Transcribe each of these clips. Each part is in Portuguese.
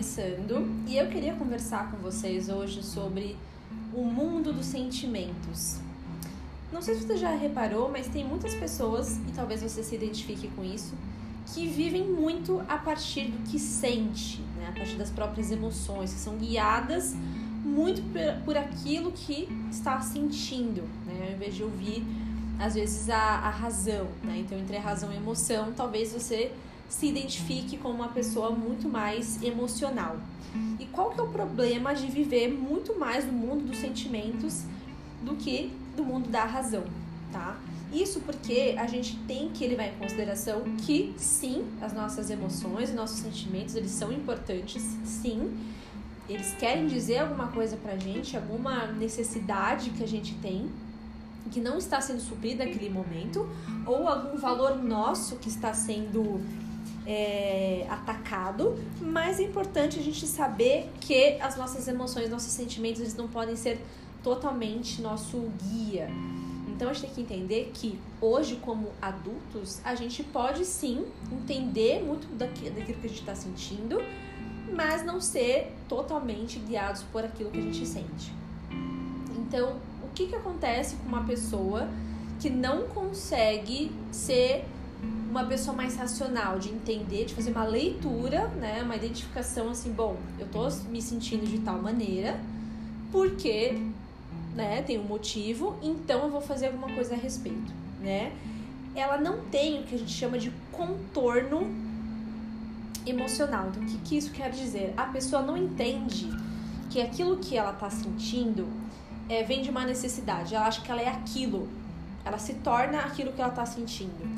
começando e eu queria conversar com vocês hoje sobre o mundo dos sentimentos. Não sei se você já reparou, mas tem muitas pessoas, e talvez você se identifique com isso, que vivem muito a partir do que sente, né? a partir das próprias emoções, que são guiadas muito por, aquilo que está sentindo, né? ao invés de ouvir, às vezes, a, a razão. Né? Então, entre a razão e a emoção, talvez você se identifique com uma pessoa muito mais emocional. E qual que é o problema de viver muito mais no mundo dos sentimentos do que do mundo da razão, tá? Isso porque a gente tem que levar em consideração que sim, as nossas emoções nossos sentimentos, eles são importantes, sim. Eles querem dizer alguma coisa pra gente, alguma necessidade que a gente tem, que não está sendo suprida naquele momento, ou algum valor nosso que está sendo é, atacado, mas é importante a gente saber que as nossas emoções, nossos sentimentos, eles não podem ser totalmente nosso guia. Então a gente tem que entender que hoje, como adultos, a gente pode sim entender muito daquilo, que a gente está sentindo, mas não ser totalmente guiados por aquilo que a gente sente. Então, o que, que acontece com uma pessoa que não consegue ser uma pessoa mais racional, de entender, de fazer uma leitura, né, uma identificação assim, bom, eu tô me sentindo de tal maneira, porque, né, tem um motivo, então eu vou fazer alguma coisa a respeito, né? Ela não tem o que a gente chama de contorno emocional. Então, o que, que isso quer dizer? A pessoa não entende que aquilo que ela tá sentindo é, vem de uma necessidade. Ela acha que ela é aquilo. Ela se torna aquilo que ela tá sentindo.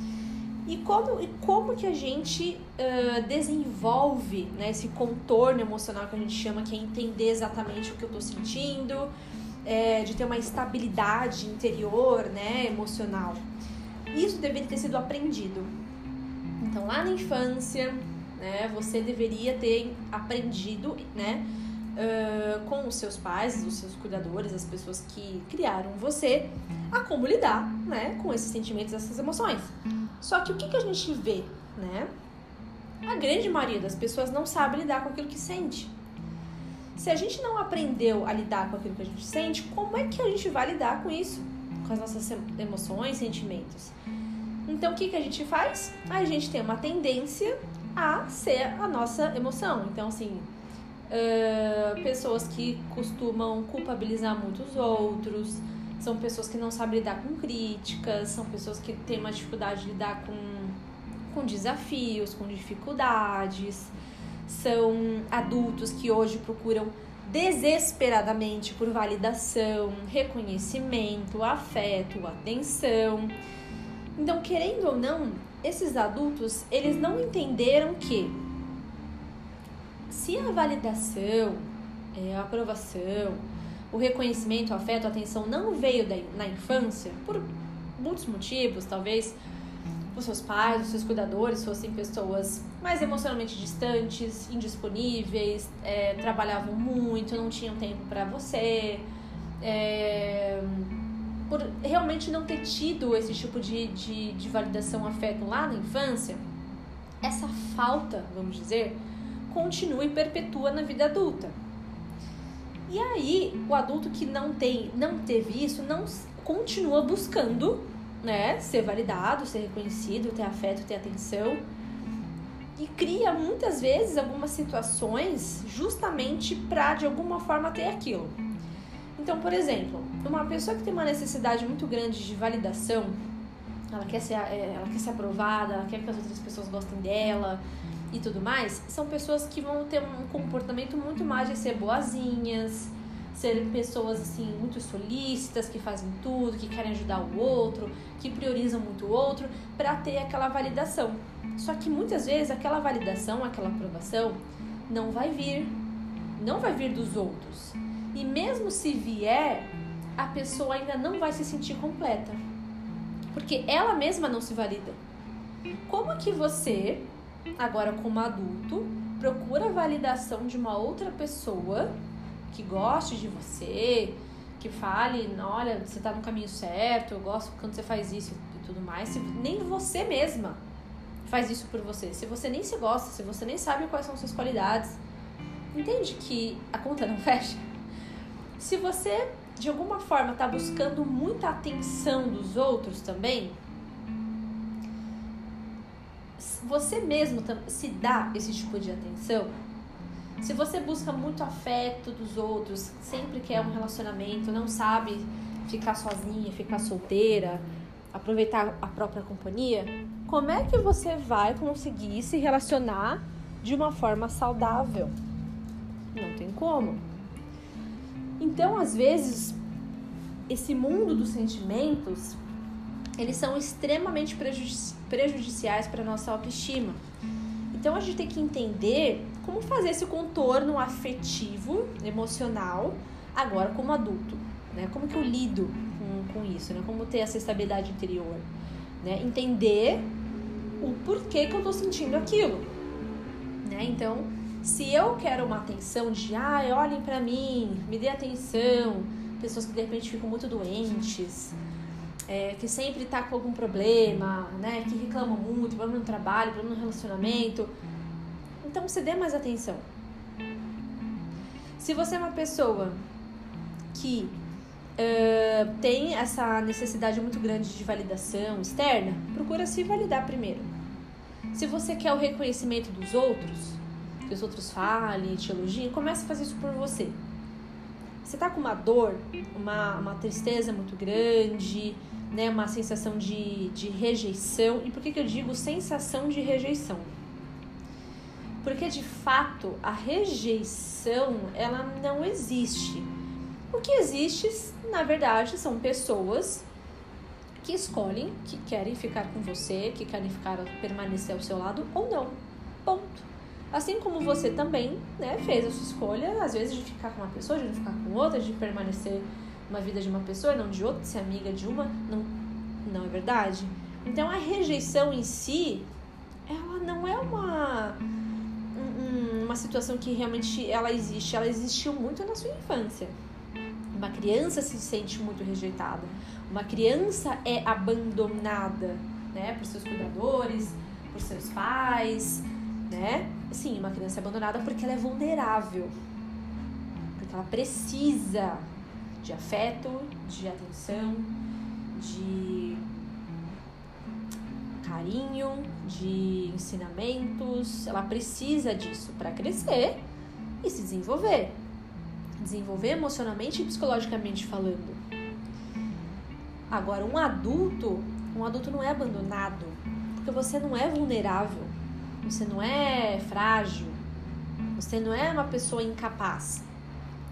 E como, e como que a gente uh, desenvolve né, esse contorno emocional que a gente chama, que é entender exatamente o que eu estou sentindo, é, de ter uma estabilidade interior, né, emocional. Isso deveria ter sido aprendido. Então, lá na infância, né, você deveria ter aprendido, né, uh, com os seus pais, os seus cuidadores, as pessoas que criaram você, a como lidar, né, com esses sentimentos, essas emoções. Só que o que, que a gente vê, né? A grande maioria das pessoas não sabe lidar com aquilo que sente. Se a gente não aprendeu a lidar com aquilo que a gente sente, como é que a gente vai lidar com isso? Com as nossas emoções, sentimentos. Então, o que, que a gente faz? A gente tem uma tendência a ser a nossa emoção. Então, assim, uh, pessoas que costumam culpabilizar muitos outros, são pessoas que não sabem lidar com críticas, são pessoas que têm uma dificuldade de lidar com, com desafios, com dificuldades, são adultos que hoje procuram desesperadamente por validação, reconhecimento, afeto, atenção. Então, querendo ou não, esses adultos, eles não entenderam que se a validação, é, a aprovação, o reconhecimento, o afeto, a atenção não veio da, na infância, por muitos motivos, talvez os seus pais, os seus cuidadores fossem pessoas mais emocionalmente distantes, indisponíveis, é, trabalhavam muito, não tinham tempo para você, é, por realmente não ter tido esse tipo de, de, de validação, afeto lá na infância, essa falta, vamos dizer, continua e perpetua na vida adulta. E aí, o adulto que não tem, não teve isso, não continua buscando, né, ser validado, ser reconhecido, ter afeto, ter atenção. E cria muitas vezes algumas situações justamente para de alguma forma ter aquilo. Então, por exemplo, uma pessoa que tem uma necessidade muito grande de validação, ela quer ser, é, ela quer ser aprovada, ela quer que as outras pessoas gostem dela, e tudo mais, são pessoas que vão ter um comportamento muito mais de ser boazinhas, ser pessoas assim muito solícitas, que fazem tudo, que querem ajudar o outro, que priorizam muito o outro para ter aquela validação. Só que muitas vezes aquela validação, aquela aprovação não vai vir, não vai vir dos outros. E mesmo se vier, a pessoa ainda não vai se sentir completa. Porque ela mesma não se valida. Como que você agora como adulto, procura a validação de uma outra pessoa que goste de você, que fale, olha, você tá no caminho certo, eu gosto quando você faz isso e tudo mais. Se nem você mesma faz isso por você. Se você nem se gosta, se você nem sabe quais são suas qualidades, entende que a conta não fecha? Se você de alguma forma está buscando muita atenção dos outros também, você mesmo se dá esse tipo de atenção? Se você busca muito afeto dos outros, sempre quer um relacionamento, não sabe ficar sozinha, ficar solteira, aproveitar a própria companhia, como é que você vai conseguir se relacionar de uma forma saudável? Não tem como. Então, às vezes, esse mundo dos sentimentos, eles são extremamente prejudici prejudiciais para nossa autoestima. Então, a gente tem que entender como fazer esse contorno afetivo, emocional, agora como adulto, né? Como que eu lido com, com isso, né? Como ter essa estabilidade interior, né? Entender o porquê que eu tô sentindo aquilo, né? Então, se eu quero uma atenção de, ah, olhem para mim, me dê atenção, pessoas que de repente ficam muito doentes, é, que sempre tá com algum problema, né? Que reclamam muito, problema no trabalho, problema no relacionamento. Então você dê mais atenção. Se você é uma pessoa que uh, tem essa necessidade muito grande de validação externa, procura se validar primeiro. Se você quer o reconhecimento dos outros, que os outros falem, te elogiem, comece a fazer isso por você. Você tá com uma dor, uma, uma tristeza muito grande, né, uma sensação de, de rejeição. E por que, que eu digo sensação de rejeição? Porque de fato a rejeição ela não existe. O que existe, na verdade, são pessoas que escolhem que querem ficar com você, que querem ficar permanecer ao seu lado ou não. Ponto. Assim como você também né, fez a sua escolha, às vezes, de ficar com uma pessoa, de não ficar com outra, de permanecer uma vida de uma pessoa não de outra, de ser amiga de uma, não, não é verdade? Então a rejeição em si, ela não é uma uma situação que realmente ela existe, ela existiu muito na sua infância. Uma criança se sente muito rejeitada. Uma criança é abandonada, né, por seus cuidadores, por seus pais, né? Sim, uma criança é abandonada porque ela é vulnerável. Porque ela precisa de afeto, de atenção, de carinho, de ensinamentos. Ela precisa disso para crescer e se desenvolver. Desenvolver emocionalmente e psicologicamente falando. Agora, um adulto, um adulto não é abandonado, porque você não é vulnerável. Você não é frágil. Você não é uma pessoa incapaz.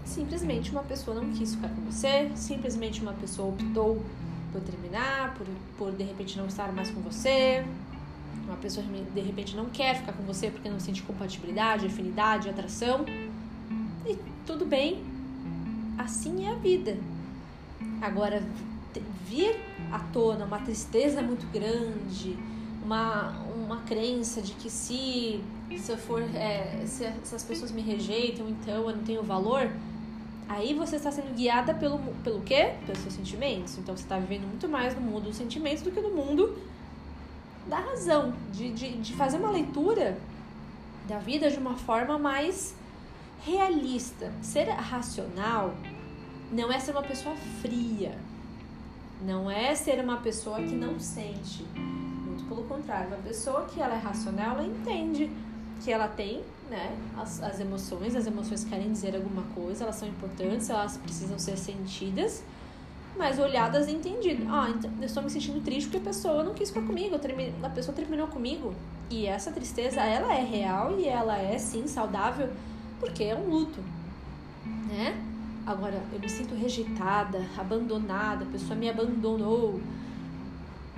Simplesmente uma pessoa não quis ficar com você, simplesmente uma pessoa optou por terminar, por, por de repente não estar mais com você. Uma pessoa de repente não quer ficar com você porque não sente compatibilidade, afinidade, atração. E tudo bem, assim é a vida. Agora, vir à tona uma tristeza muito grande, uma, uma crença de que se, se eu for é, se, se as pessoas me rejeitam, então eu não tenho valor, aí você está sendo guiada pelo, pelo quê? Pelos seus sentimentos. Então você está vivendo muito mais no mundo dos sentimentos do que no mundo da razão, de, de, de fazer uma leitura da vida de uma forma mais realista. Ser racional não é ser uma pessoa fria, não é ser uma pessoa que não sente pelo contrário, uma pessoa que ela é racional, ela entende que ela tem né, as, as emoções, as emoções querem dizer alguma coisa, elas são importantes, elas precisam ser sentidas, mas olhadas e entendidas. Ah, então, eu estou me sentindo triste porque a pessoa não quis ficar comigo, a pessoa terminou comigo. E essa tristeza, ela é real e ela é sim saudável, porque é um luto, né? Agora, eu me sinto rejeitada, abandonada, a pessoa me abandonou,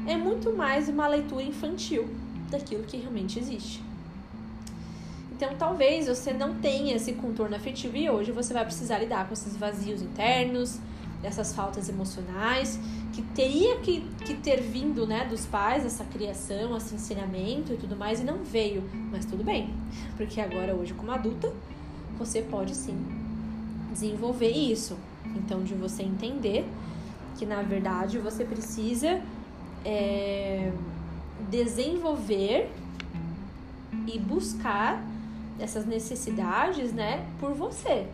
é muito mais uma leitura infantil daquilo que realmente existe. Então, talvez você não tenha esse contorno afetivo e hoje você vai precisar lidar com esses vazios internos, essas faltas emocionais, que teria que, que ter vindo né, dos pais, essa criação, esse ensinamento e tudo mais, e não veio. Mas tudo bem, porque agora, hoje, como adulta, você pode sim desenvolver isso. Então, de você entender que na verdade você precisa é, desenvolver e buscar essas necessidades, né, por você.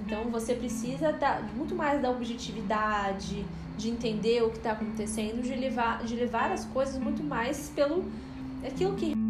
Então você precisa dar muito mais da objetividade, de entender o que está acontecendo, de levar, de levar as coisas muito mais pelo aquilo que